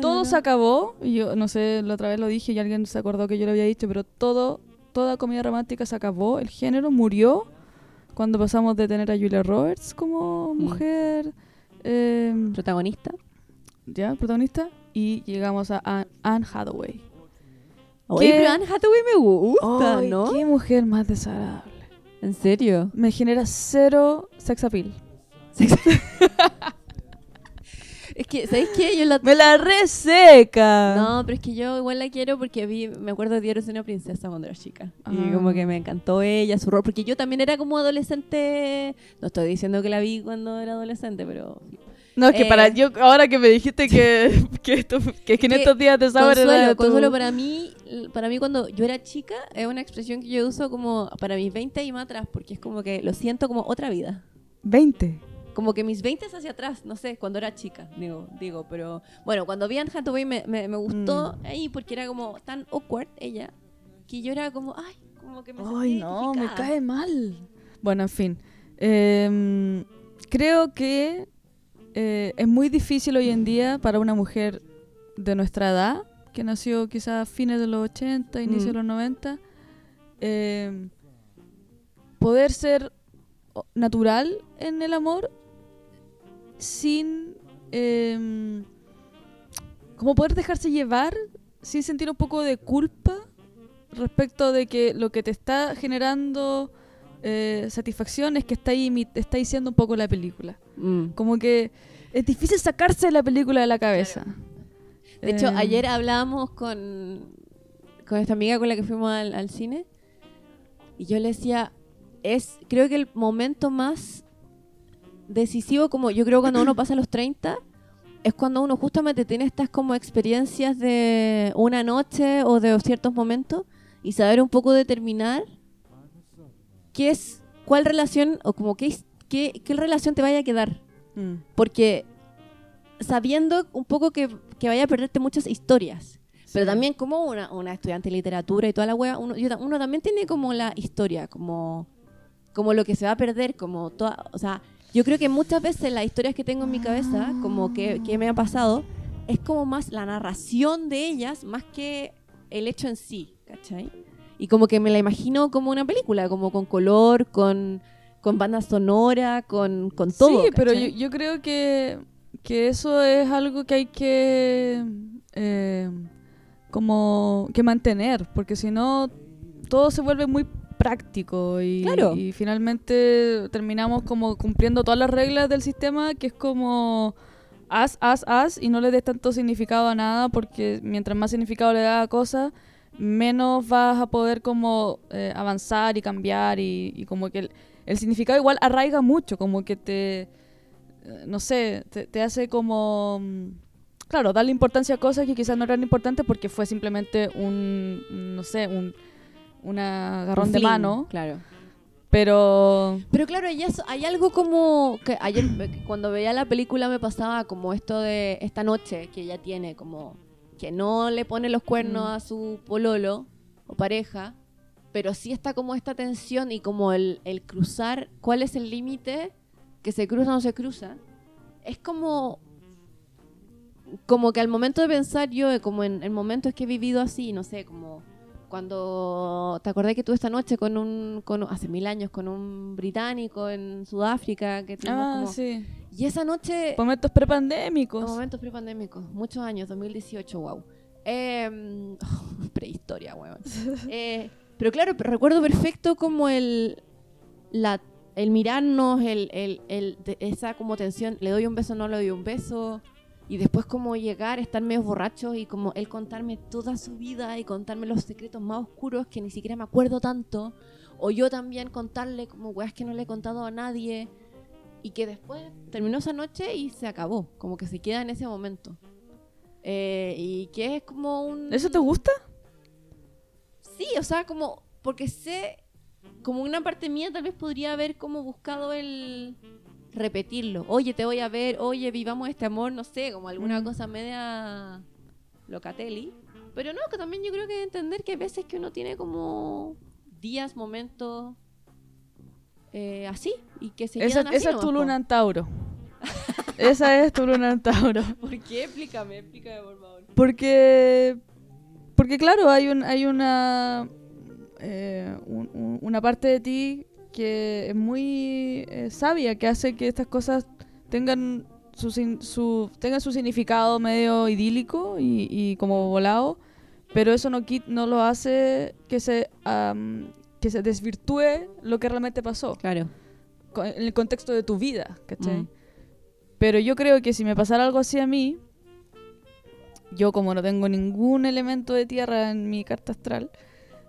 Todo se acabó, y yo no sé, la otra vez lo dije y alguien se acordó que yo lo había dicho, pero todo, toda comedia romántica se acabó, el género murió cuando pasamos de tener a Julia Roberts como Mm. mujer, eh, Protagonista. ya, protagonista, y llegamos a Anne, Anne Hathaway. Oye, ¿Qué? pero Anne Hathaway me gusta, ¿no? qué mujer más desagradable. ¿En serio? Me genera cero sex appeal. Es que, ¿sabéis qué? Yo la... ¡Me la reseca! No, pero es que yo igual la quiero porque vi, me acuerdo de Diario de una princesa cuando era chica. Y Ah. como que me encantó ella, su rol. Porque yo también era como adolescente. No estoy diciendo que la vi cuando era adolescente, pero. No, es que Eh. para yo, ahora que me dijiste que, que, esto, que, que en estos días de era Consuelo, tu- Consuelo, para mí, para mí cuando yo era chica, es una expresión que yo uso como para mis 20 y más atrás, porque es como que lo siento como otra vida. 20. Como que mis 20 hacia atrás, no sé, cuando era chica, digo, digo, pero bueno, cuando vi a Anne Hathaway me, me, me gustó ahí porque era como tan awkward ella, que yo era como, ay, como que me Ay, sentí no, me cae mal. Bueno, en fin. Em, creo que eh, es muy difícil hoy en día para una mujer de nuestra edad, que nació quizás a fines de los 80, inicio de Mm. los 90, em, poder ser natural en el amor sin... em, como poder dejarse llevar sin sentir un poco de culpa respecto de que lo que te está generando eh, satisfacción es que está, imi- está diciendo un poco la película. Mm. Como que es difícil sacarse la película de la cabeza. De hecho, Eh, ayer hablábamos con, con esta amiga con la que fuimos al, al cine y yo le decía, es creo que el momento más decisivo, como yo creo cuando uno pasa los 30, es cuando uno justamente tiene estas como experiencias de una noche o de ciertos momentos y saber un poco determinar qué es, cuál relación o como qué, qué, qué relación te vaya a quedar. mm, Porque sabiendo un poco que, que vaya a perderte muchas historias. Pero también como una, una estudiante de literatura y toda la wea, uno, uno también tiene como la historia, como, como lo que se va a perder, como toda, o sea, yo creo que muchas veces las historias que tengo en mi cabeza, como que, que me ha pasado, es como más la narración de ellas, más que el hecho en sí, ¿cachai? Y como que me la imagino como una película, como con color, con, con banda sonora, con, con todo. sí, pero yo, yo creo que, que eso es algo que hay que eh, como que mantener, porque si no todo se vuelve muy práctico y, Claro. y finalmente terminamos como cumpliendo todas las reglas del sistema que es como haz, haz, haz y no le des tanto significado a nada porque mientras más significado le das a cosas menos vas a poder como eh, avanzar y cambiar y, y como que el, el significado igual arraiga mucho, como que te, eh, no sé, te, te hace como, mm, claro, darle importancia a cosas que quizás no eran importantes porque fue simplemente un, no sé, un un agarrón Un de mano, Claro. pero Pero claro, hay, eso- hay algo como que ayer eh, cuando veía la película me pasaba como esto de esta noche que ella tiene, como que no le pone los cuernos Mm. a su pololo o pareja, pero sí está como esta tensión y como el, el cruzar, cuál es el límite que se cruza o no se cruza. Es como como que al momento de pensar yo, eh, como en, en momentos que he vivido así, no sé, como cuando te acordé que tuve esta noche con un, con, hace mil años, con un británico en Sudáfrica, que tuvimos ah, como- sí, Y esa noche, momentos prepandémicos. momentos prepandémicos, muchos años, 2018, wow. Eh, prehistoria, weón. Eh, pero claro, recuerdo perfecto como el, la, el mirarnos, el, el, el- esa como tensión, le doy un beso, no le doy un beso. Y después como llegar, estar medio borrachos y como él contarme toda su vida y contarme los secretos más oscuros que ni siquiera me acuerdo tanto. O yo también contarle como weas que no le he contado a nadie. Y que después terminó esa noche y se acabó. Como que se queda en ese momento. Eh, y que es como un... ¿Eso te gusta? Sí, o sea, como... Porque sé... Como una parte mía tal vez podría haber como buscado el repetirlo. Oye, te voy a ver, oye, vivamos este amor, no sé, como alguna Mm. cosa media locatelli. Pero no, que también yo creo que entender que hay veces que uno tiene como días, momentos eh, así y que se Esa, quedan así esa es tu luna en Tauro. esa es tu luna en Tauro. ¿Por qué? Explícame, explícame por favor. Porque, porque claro, hay, un, hay una, eh, un- un- una parte de ti que es muy eh, sabia, que hace que estas cosas tengan su, sin- su, tengan su significado medio idílico y, y como volado, pero eso no, no lo hace que se, que se desvirtúe lo que realmente pasó Claro. en el contexto de tu vida, ¿cachai? Mm. Pero yo creo que si me pasara algo así a mí, yo como no tengo ningún elemento de tierra en mi carta astral,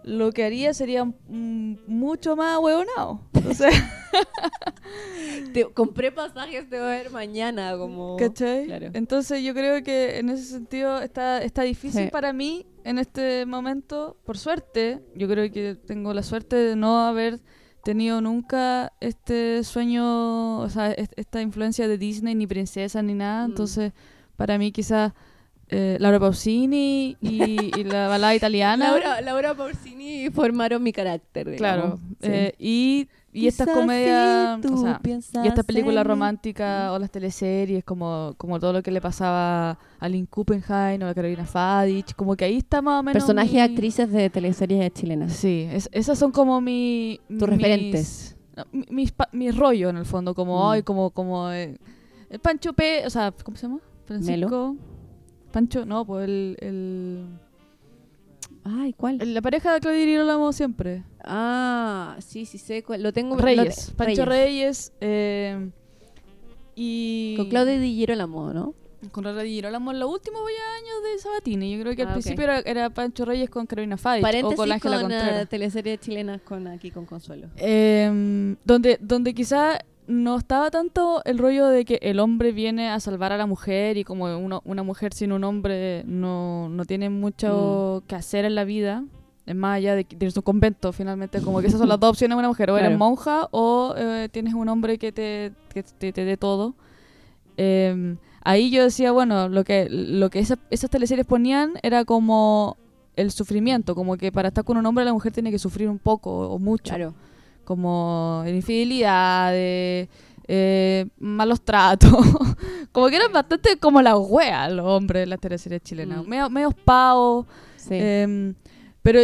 lo que haría sería mm, mucho más hueonado. O sea, Te compré pasajes, te voy a ver mañana, como... ¿cachai? Claro. Entonces yo creo que en ese sentido está, está difícil Sí. para mí en este momento, por suerte, yo creo que tengo la suerte de no haber tenido nunca este sueño, o sea, est- esta influencia de Disney, ni princesa, ni nada. Mm. Entonces, para mí quizás eh, Laura Pausini y, y la balada italiana. Laura, Laura Pausini formaron mi carácter, Claro. Sí. eh, y, y estas comedias, si o sea, y estas películas en mí. románticas o las teleseries, como, como todo lo que le pasaba a Lynn Kuppenheim o a Carolina Fadich, como que ahí está más o menos. Personajes y mi- actrices de teleseries chilenas. Sí, es- esas son como mi, Tus mis- referentes. no, mi- mis, pa- mi rollo en el fondo, como Mm. hoy, como, como eh, el Pancho P, o sea, ¿cómo se llama? Francisco. Pancho, no, pues el, el, Ay, ¿cuál? la pareja de Claudia Girolamo siempre. Ah, sí, sí sé. cuál- Lo tengo. lo Reyes, te- Pancho Reyes. eh, y Con Claudia Di Girolamo, ¿no? con Claudia Girolamo en los últimos años de Sabatini. Yo creo que al Ah, principio era, era Pancho Reyes con Carolina Fadich o con Ángela con Contreras. teleseries chilenas con aquí con Consuelo. Eh, donde, donde quizá no estaba tanto el rollo de que el hombre viene a salvar a la mujer y como una mujer sin un hombre no, no tiene mucho que hacer en la vida. Es más allá de, de su convento, finalmente, como que esas son las dos opciones de una mujer. O eres Claro. monja o eh, tienes un hombre que te, que te, te dé todo. Eh, ahí yo decía, bueno, lo que, lo que esa- esas teleseries ponían era como el sufrimiento, como que para estar con un hombre la mujer tiene que sufrir un poco o mucho Claro. Como de infidelidad, de eh, malos tratos. como que eran bastante como la wea los hombres de las teleseries chilenas. Mm. Medio, medios pavos. Sí. em, pero,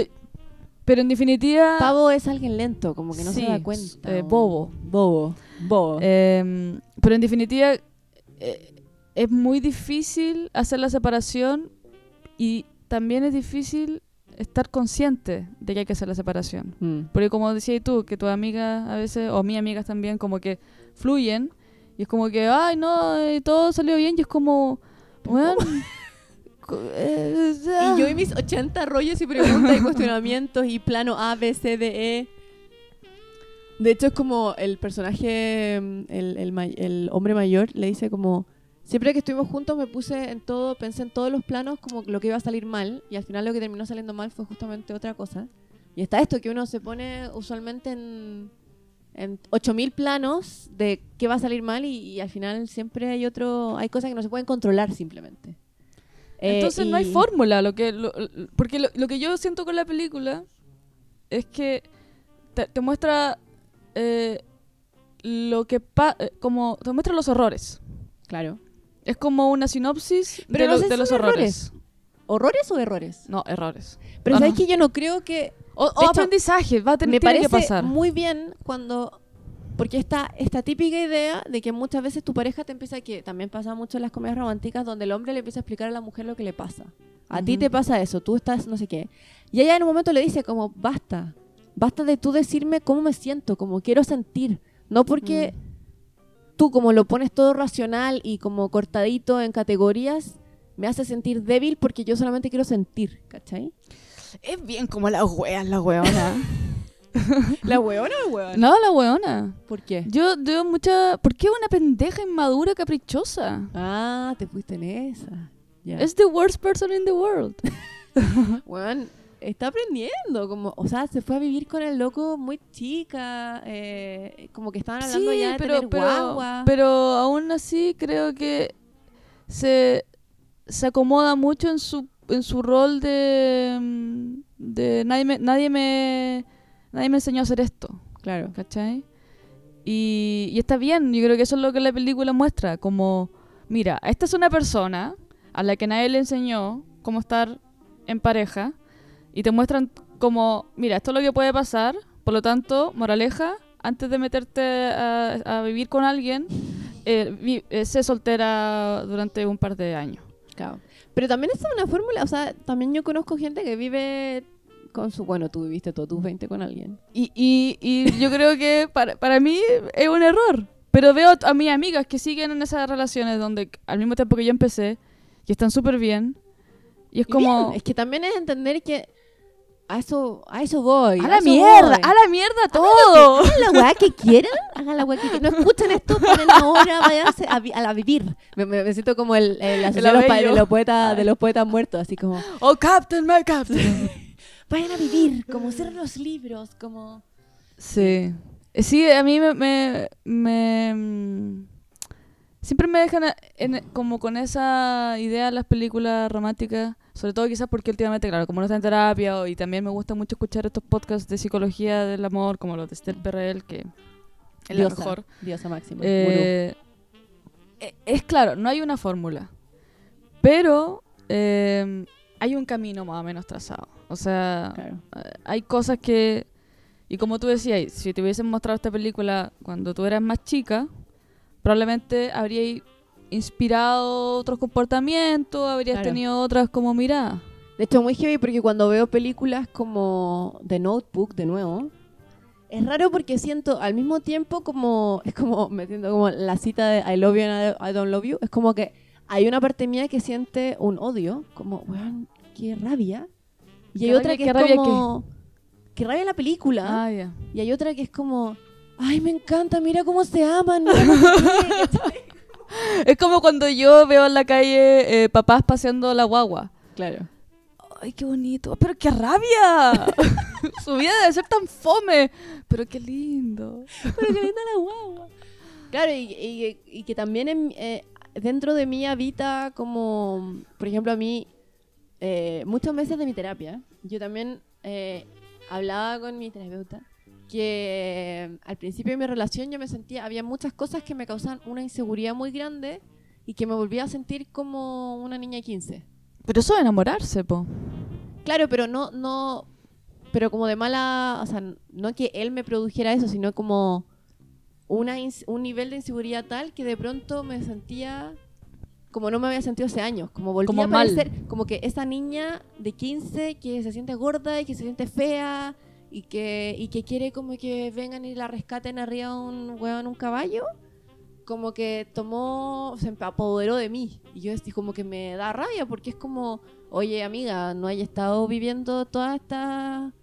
pero en definitiva. Pavo es alguien lento, como que no Sí, se da cuenta. eh, bobo. Bobo. Bobo. em, pero en definitiva. eh, es muy difícil hacer la separación y también es difícil estar consciente de que hay que hacer la separación. Mm. Porque como decías tú, que tus amigas a veces, o mis amigas también, como que fluyen. Y es como que, ay, no, eh, todo salió bien. Y es como, bueno... Y yo y mis 80 rollos y preguntas y cuestionamientos y plano A, B, C, D, E. De hecho, es como el personaje, mm, el, el, el hombre mayor, le dice como... Siempre que estuvimos juntos me puse en todo, pensé en todos los planos como lo que iba a salir mal y al final lo que terminó saliendo mal fue justamente otra cosa. Y está esto que uno se pone usualmente en, en 8000 planos de qué va a salir mal y, y al final siempre hay otro, hay cosas que no se pueden controlar simplemente. Eh, Entonces no hay y- fórmula. Lo que, lo- lo- porque lo, lo que yo siento con la película es que te, te muestra eh, lo que pa- eh, como te muestra los horrores. Claro. Es como una sinopsis Pero de, no lo- sé de si los son horrores. ¿Horrores o errores? No, errores. Pero Ah, sabes no. que yo no creo que O, o De hecho, aprendizaje, va a tener me tiene parece que pasar. muy bien cuando porque está esta típica idea de que muchas veces tu pareja te empieza que también pasa mucho en las comedias románticas donde el hombre le empieza a explicar a la mujer lo que le pasa. A ti Ujú. te pasa eso, tú estás no sé qué. Y ella en un momento le dice como basta, basta de tú decirme cómo me siento, como quiero sentir, no porque tú como lo pones todo racional y como cortadito en categorías me hace sentir débil porque yo solamente quiero sentir, ¿cachai? Es bien como las weas, la weona. ¿La hueona o hueona? no, la weona. ¿Por qué? Yo veo mucha... ¿Por qué una pendeja inmadura caprichosa? Ah, te fuiste en esa. Es the worst person in the world. Weón, está aprendiendo, como, o sea, se fue a vivir con el loco muy chica, eh, como que estaban hablando Sí, ya de pero, tener pero, guagua. pero aún así creo que se, se acomoda mucho en su, en su rol de, mm, de nadie me, nadie me nadie me enseñó a hacer esto, claro. ¿cachai? Y, y está bien, yo creo que eso es lo que la película muestra, como, mira, esta es una persona a la que nadie le enseñó cómo estar en pareja y te muestran como, mira, esto es lo que puede pasar, por lo tanto, moraleja, antes de meterte a, a vivir con alguien, eh, vi- eh, sé soltera durante un par de años. Claro. Pero también es una fórmula, o sea, también yo conozco gente que vive con su, bueno, tú viviste todos tus 20 con alguien. Y, y, y yo creo que para, para mí es un error. Pero veo a mis amigas que siguen en esas relaciones donde al mismo tiempo que yo empecé, y están súper bien. Y es como... bien, es que también es entender que a eso, a eso voy. ¡A la mierda! voy. ¡A la mierda todo! Hagan la weá que quieran, hagan la weá que quieran. No escuchen esto, paren ahora, váyanse a, la vivir. Me, me- me siento como el, el asesino de los, de los poetas, de los poetas muertos, así como, ¡Oh, Captain, my Captain! vayan a vivir, como ser los libros, como... Sí. Sí, a mí me... me, me, mm, siempre me dejan a- en- como con esa idea las películas románticas, sobre todo quizás porque últimamente, claro, como no está en terapia o- y también me gusta mucho escuchar estos podcasts de psicología del amor, como los de Esther Perel, que es la Diosa, mejor. Diosa máxima. Eh, eh, es claro, no hay una fórmula, pero eh, hay un camino más o menos trazado. O sea, claro. eh, hay cosas que... Y como tú decías, si te hubiesen mostrado esta película cuando tú eras más chica, probablemente habríais inspirado otros comportamientos, habrías Claro. tenido otras como miradas. De hecho, muy heavy porque cuando veo películas como The Notebook, de nuevo, es raro porque siento al mismo tiempo como, es como, me siento como la cita de I love you and I don't love you, es como que hay una parte mía que siente un odio, como, weón, qué rabia. Y ¿Qué hay rabia- otra que es rabia como, qué rabia la película. Ah, ya. Y hay otra que es como, ay, me encanta, mira cómo se aman. mira cómo se quieren", ¿cachai? Es como cuando yo veo en la calle eh, papás paseando la guagua. claro. ¡Ay, qué bonito! ¡Pero qué rabia! Su vida debe ser tan fome. Pero qué lindo. Pero qué linda la guagua. Claro, y, y- y que también en- eh, dentro de mí habita como, por ejemplo, a mí, eh, muchos meses de mi terapia, yo también eh, hablaba con mi terapeuta que al principio de mi relación yo me sentía, había muchas cosas que me causaban una inseguridad muy grande y que me volvía a sentir como una niña de 15. Pero eso de enamorarse, po. Claro, pero no, no, pero como de mala, o sea, no que él me produjera eso, sino como una un nivel de inseguridad tal que de pronto me sentía como no me había sentido hace años, como volvía Como a mal. parecer, como que esa niña de 15 que se siente gorda y que se siente fea y que, y que quiere como que vengan y la rescaten arriba de un huevo en un caballo, como que tomó, se apoderó de mí. Y yo estoy como que me da rabia porque es como, oye amiga, no hay estado viviendo toda esta...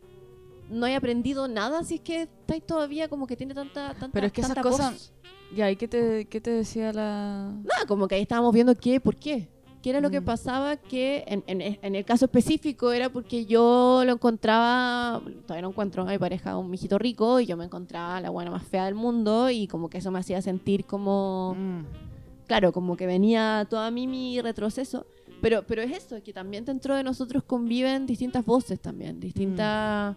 No hay aprendido nada si es que estáis todavía como que tiene tanta, tanta Pero es que esas cosas-. Ya, ¿y qué te, qué te decía la...? Nada, como que ahí estábamos viendo qué, por qué. ¿Qué era lo que Mm. pasaba? Que en, en- en el caso específico era porque yo lo encontraba, todavía no encuentro a mi pareja un mijito rico y yo me encontraba la buena más fea del mundo y como que eso me hacía sentir como, Mm. claro, como que venía todo a mí mi retroceso. Pero, pero es eso, que también dentro de nosotros conviven distintas voces también, distintas,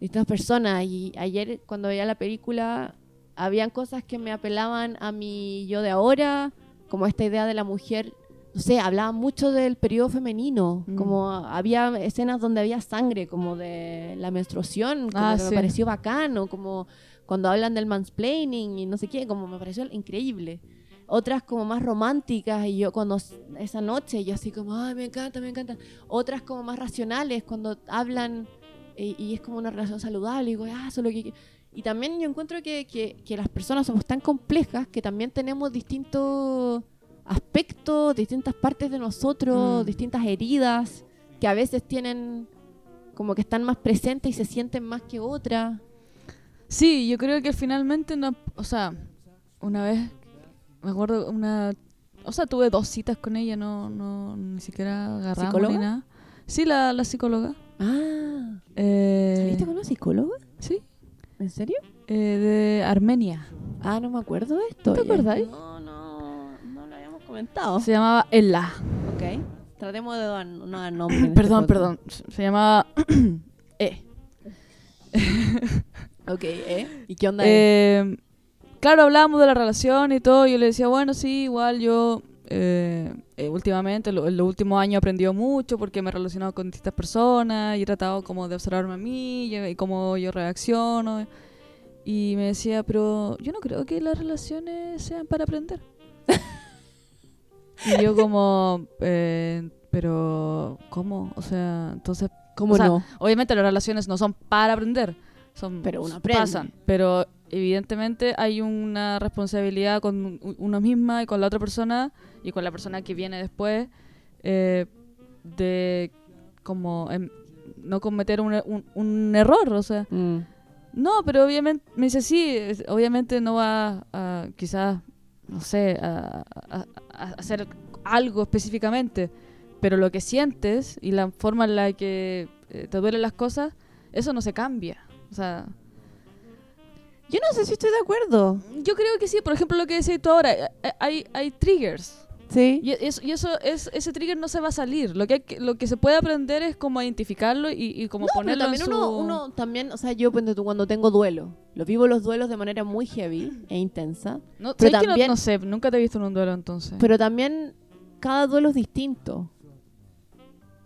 distintas personas. Y ayer cuando veía la película, habían cosas que me apelaban a mi yo de ahora, como esta idea de la mujer, no sé, hablaban mucho del periodo femenino, Mm. como había escenas donde había sangre, como de la menstruación, como Ah, que sí. me pareció bacano, como cuando hablan del mansplaining y no sé qué, como me pareció increíble otras como más románticas y yo cuando esa noche yo así como ay me encanta me encanta otras como más racionales cuando hablan y es como una relación saludable y digo ah solo que y también yo encuentro que, que, que las personas somos tan complejas que también tenemos distintos aspectos distintas partes de nosotros Mm. distintas heridas que a veces tienen como que están más presentes y se sienten más que otras Sí, yo creo que finalmente no... O sea, una vez, me acuerdo, una O sea, tuve dos citas con ella, no, no ni siquiera agarramos ¿Psicóloga? ni nada. Sí, la, la psicóloga. Ah, Eh, ¿saliste con una psicóloga? Sí, ¿En serio? eh, de Armenia. Ah, no me acuerdo de esto. ¿No te acordáis? No, comentado. Se llamaba Ella. Ok. Tratemos de dar, no dar nombre. en este Perdón, perdón. Se llamaba E. Ok, ¿eh? ¿Y qué onda? Eh, claro, hablábamos de la relación y todo. Y yo le decía, bueno, sí, igual yo eh, eh, últimamente, lo- en los últimos años he aprendido mucho porque me he relacionado con distintas personas y he tratado como de observarme a mí y, y cómo yo reacciono. Y me decía, pero yo no creo que las relaciones sean para aprender. y yo como, eh, pero ¿cómo? O sea, entonces ¿Cómo o sea, no? Obviamente las relaciones no son para aprender, son Pero uno aprende. pasan, pero evidentemente hay una responsabilidad con uno misma y con la otra persona y con la persona que viene después eh, de como em, no cometer un, un- un error, o sea, Mm. no, pero obviamente me dice sí, obviamente no va a quizás no sé a hacer algo específicamente, pero lo que sientes y la forma en la que eh, te duelen las cosas, eso no se cambia. O sea, Yo no sé si estoy de acuerdo. yo creo que sí, por ejemplo, lo que decís tú ahora, eh, eh, hay, hay triggers. Sí. Y eso, y eso es, ese trigger no se va a salir. Lo que, hay que- lo que se puede aprender es como identificarlo y, y como No, pero ponerlo también en uno, su... uno también, o sea, yo cuando tengo duelo, lo vivo los duelos de manera muy heavy e intensa, No, pero ¿sabes que no- también- no, sé, nunca te he visto en un duelo entonces. pero también cada duelo es distinto.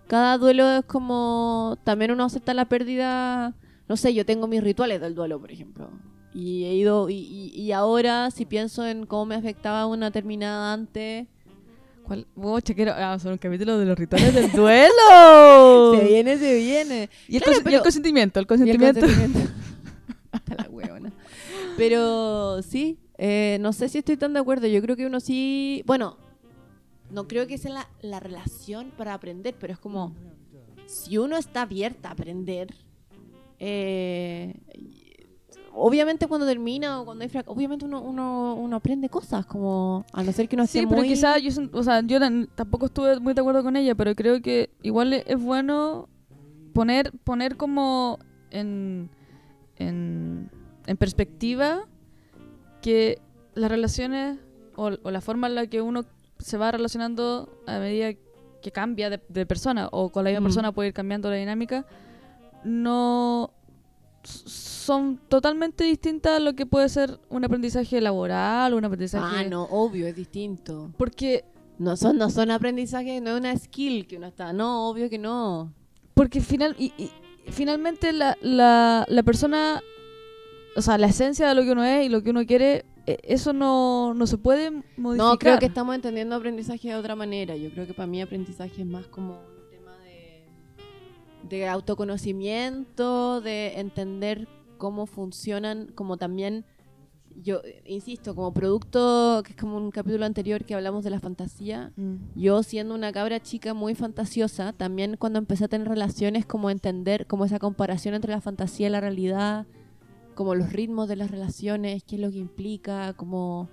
Cada duelo es como, también uno acepta la pérdida, no sé, yo tengo mis rituales del duelo, por ejemplo. Y he ido, y, y- y ahora si pienso en cómo me afectaba una terminada antes, ¿Cuál? Bocha, quiero ah, hacer un capítulo de los rituales del duelo. se viene, se viene. Y el, Claro, cons- y el pero- consentimiento, el Y el consentimiento. consentimiento. La huevona. Pero sí, eh, no sé si estoy tan de acuerdo. Yo creo que uno sí. Bueno, no creo que sea la, la relación para aprender, pero es como. Si uno está abierta a aprender. eh, obviamente cuando termina o cuando hay frac- obviamente uno, uno, uno aprende cosas como a no ser que uno esté Sí, pero muy quizás yo, o sea, yo tampoco estuve muy de acuerdo con ella, pero creo que igual es bueno poner, poner como en, en, en perspectiva que las relaciones o, o la forma en la que uno se va relacionando a medida que cambia de, de persona o con la misma Mm. persona puede ir cambiando la dinámica, no son totalmente distintas a lo que puede ser un aprendizaje laboral, un aprendizaje... ah no obvio es distinto Porque, no son no son aprendizajes no es una skill que uno está no obvio que no porque final, y, y finalmente la, la, la persona, o sea, la esencia de lo que uno es y lo que uno quiere, eh, eso no, no se puede modificar. No, creo que estamos entendiendo aprendizaje de otra manera. Yo creo que para mí aprendizaje es más como de autoconocimiento, de entender cómo funcionan, como también, yo insisto, como producto, que es como un capítulo anterior que hablamos de la fantasía. Mm. Yo siendo una cabra chica muy fantasiosa, también cuando empecé a tener relaciones, como entender como esa comparación entre la fantasía y la realidad, como los ritmos de las relaciones, qué es lo que implica, como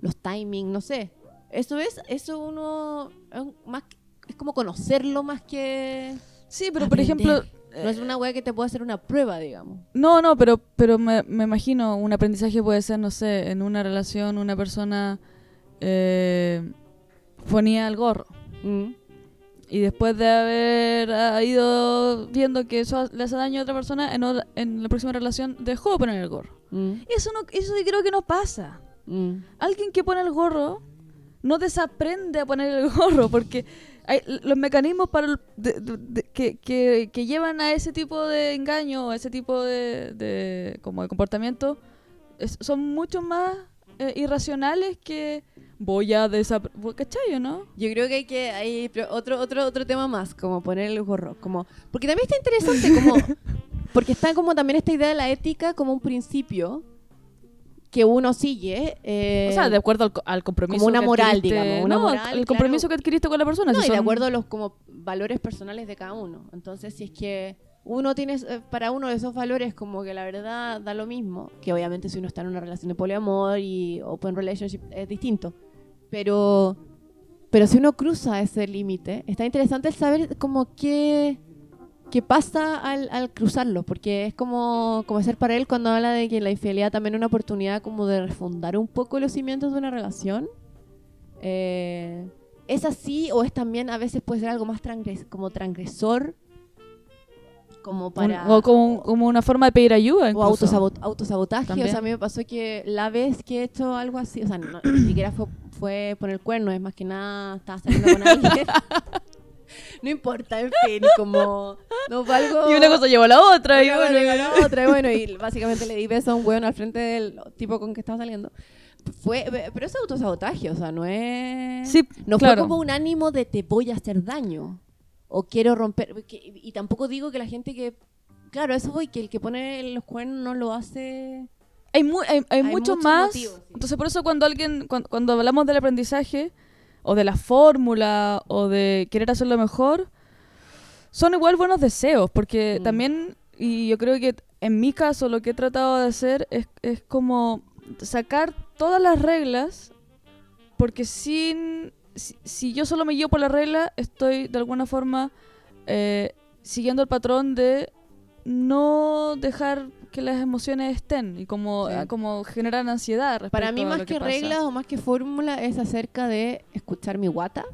los timings, no sé. Eso es, eso uno es más es como conocerlo más que Sí, pero por Aprender. ejemplo, no es una wea que te puede hacer una prueba, digamos. no, no, pero, pero me, me imagino un aprendizaje puede ser, no sé, en una relación una persona eh, ponía el gorro. Mm. Y después de haber ah, ido viendo que eso le hace daño a otra persona, en, otra- en la próxima relación dejó de poner el gorro. Mm. Eso no, eso creo que no pasa. Mm. Alguien que pone el gorro no desaprende a poner el gorro porque hay los mecanismos para el- de- de- de- que, que- que llevan a ese tipo de engaño, a ese tipo de, de- como de comportamiento, es- son mucho más eh, irracionales que voy a desaprender. ¿Cachai o no? Yo creo que hay que hay otro otro otro tema más, como poner el gorro, como porque también está interesante como porque está como también esta idea de la ética como un principio que uno sigue, eh, o sea, de acuerdo al, co- al compromiso. como una que moral, digamos, una no, moral, el claro. compromiso que adquiriste con la persona. no, si y de acuerdo a los como valores personales de cada uno. Entonces, si es que uno tiene eh, para uno de esos valores como que la verdad da lo mismo, que obviamente si uno está en una relación de poliamor y open relationship es distinto, pero Pero si uno cruza ese límite, está interesante el saber como qué, qué pasa al, al cruzarlo, porque es como, como ser para él cuando habla de que la infidelidad también es una oportunidad como de refundar un poco los cimientos de una relación. Eh, ¿Es así o es también a veces puede ser algo más transgres- como transgresor? Como para... O como, como una forma de pedir ayuda. o incluso. autosabot- autosabotaje. También. O sea, a mí me pasó que la vez que he hecho algo así, o sea, no, ni siquiera fue, fue poner cuerno, es más que nada estaba saliendo con alguien. no importa, en fin, como no fue algo. Y una cosa llevó a la otra. y bueno, a la otra, y bueno, y básicamente le di beso a un weón al frente del tipo con que estaba saliendo. Fue, pero es autosabotaje, o sea, no es. Sí, no claro. fue como un ánimo de te voy a hacer daño o quiero romper. que- y tampoco digo que la gente que. Claro, eso voy, que el que pone los cuernos no lo hace. Hay, mu- hay, hay Hay mucho más. sí. Entonces, por eso cuando alguien, cuando, cuando hablamos del aprendizaje, o de la fórmula, o de querer hacerlo mejor, son igual buenos deseos, porque Mm. también, y yo creo que en mi caso lo que he tratado de hacer es, es como sacar todas las reglas, porque sin, si, si yo solo me guío por la regla, estoy de alguna forma eh, siguiendo el patrón de no dejar que las emociones estén y como, Sí. ah, como generar ansiedad. Para mí, más que, pasa. reglas o más que fórmula, es acerca de escuchar mi guata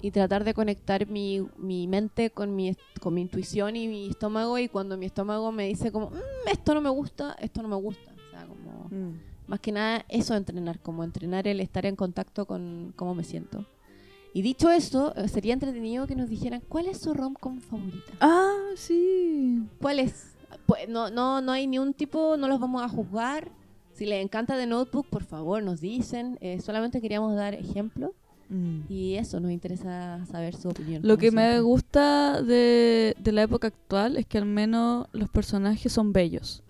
y tratar de conectar mi, mi mente con mi, con mi intuición y mi estómago. Y cuando mi estómago me dice, como, "Mm, esto no me gusta, esto no me gusta. O sea, como. Mm. Más que nada eso entrenar, como entrenar el estar en contacto con cómo me siento. Y dicho eso, eh, sería entretenido que nos dijeran cuál es su rom-com favorita. Ah, sí. ¿Cuál es? Pues no, no, no hay ni un tipo, no los vamos a juzgar. Si les encanta The Notebook, por favor, nos dicen. Eh, solamente queríamos dar ejemplos. Y eso, nos interesa saber su opinión. Lo que me gusta de, de la época actual es que al menos los personajes son bellos.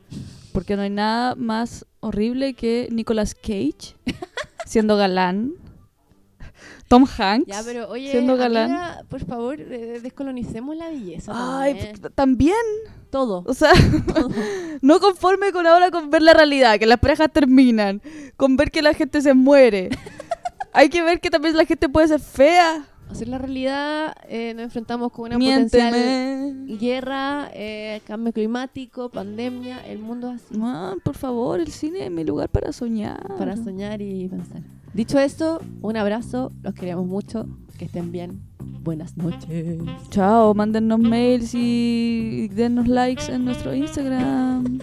Porque no hay nada más horrible que Nicolas Cage siendo galán. Tom Hanks Ya, pero oye, siendo galán. amiga, por favor, descolonicemos la belleza. Ay, también. también. Todo. O sea, no conforme con ahora con ver la realidad, que las parejas terminan, con ver que la gente se muere. Hay que ver que también la gente puede ser fea. Hacer la realidad, eh, nos enfrentamos con una potencial Miénteme. guerra, eh, cambio climático, pandemia, el mundo es así. Man, por favor, el cine es mi lugar para soñar. Para soñar y pensar. Dicho esto, un abrazo, los queremos mucho, que estén bien. Buenas noches. Chao, mándennos mails y dennos likes en nuestro Instagram.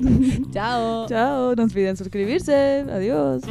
Chao. Chao, no olviden suscribirse. Adiós.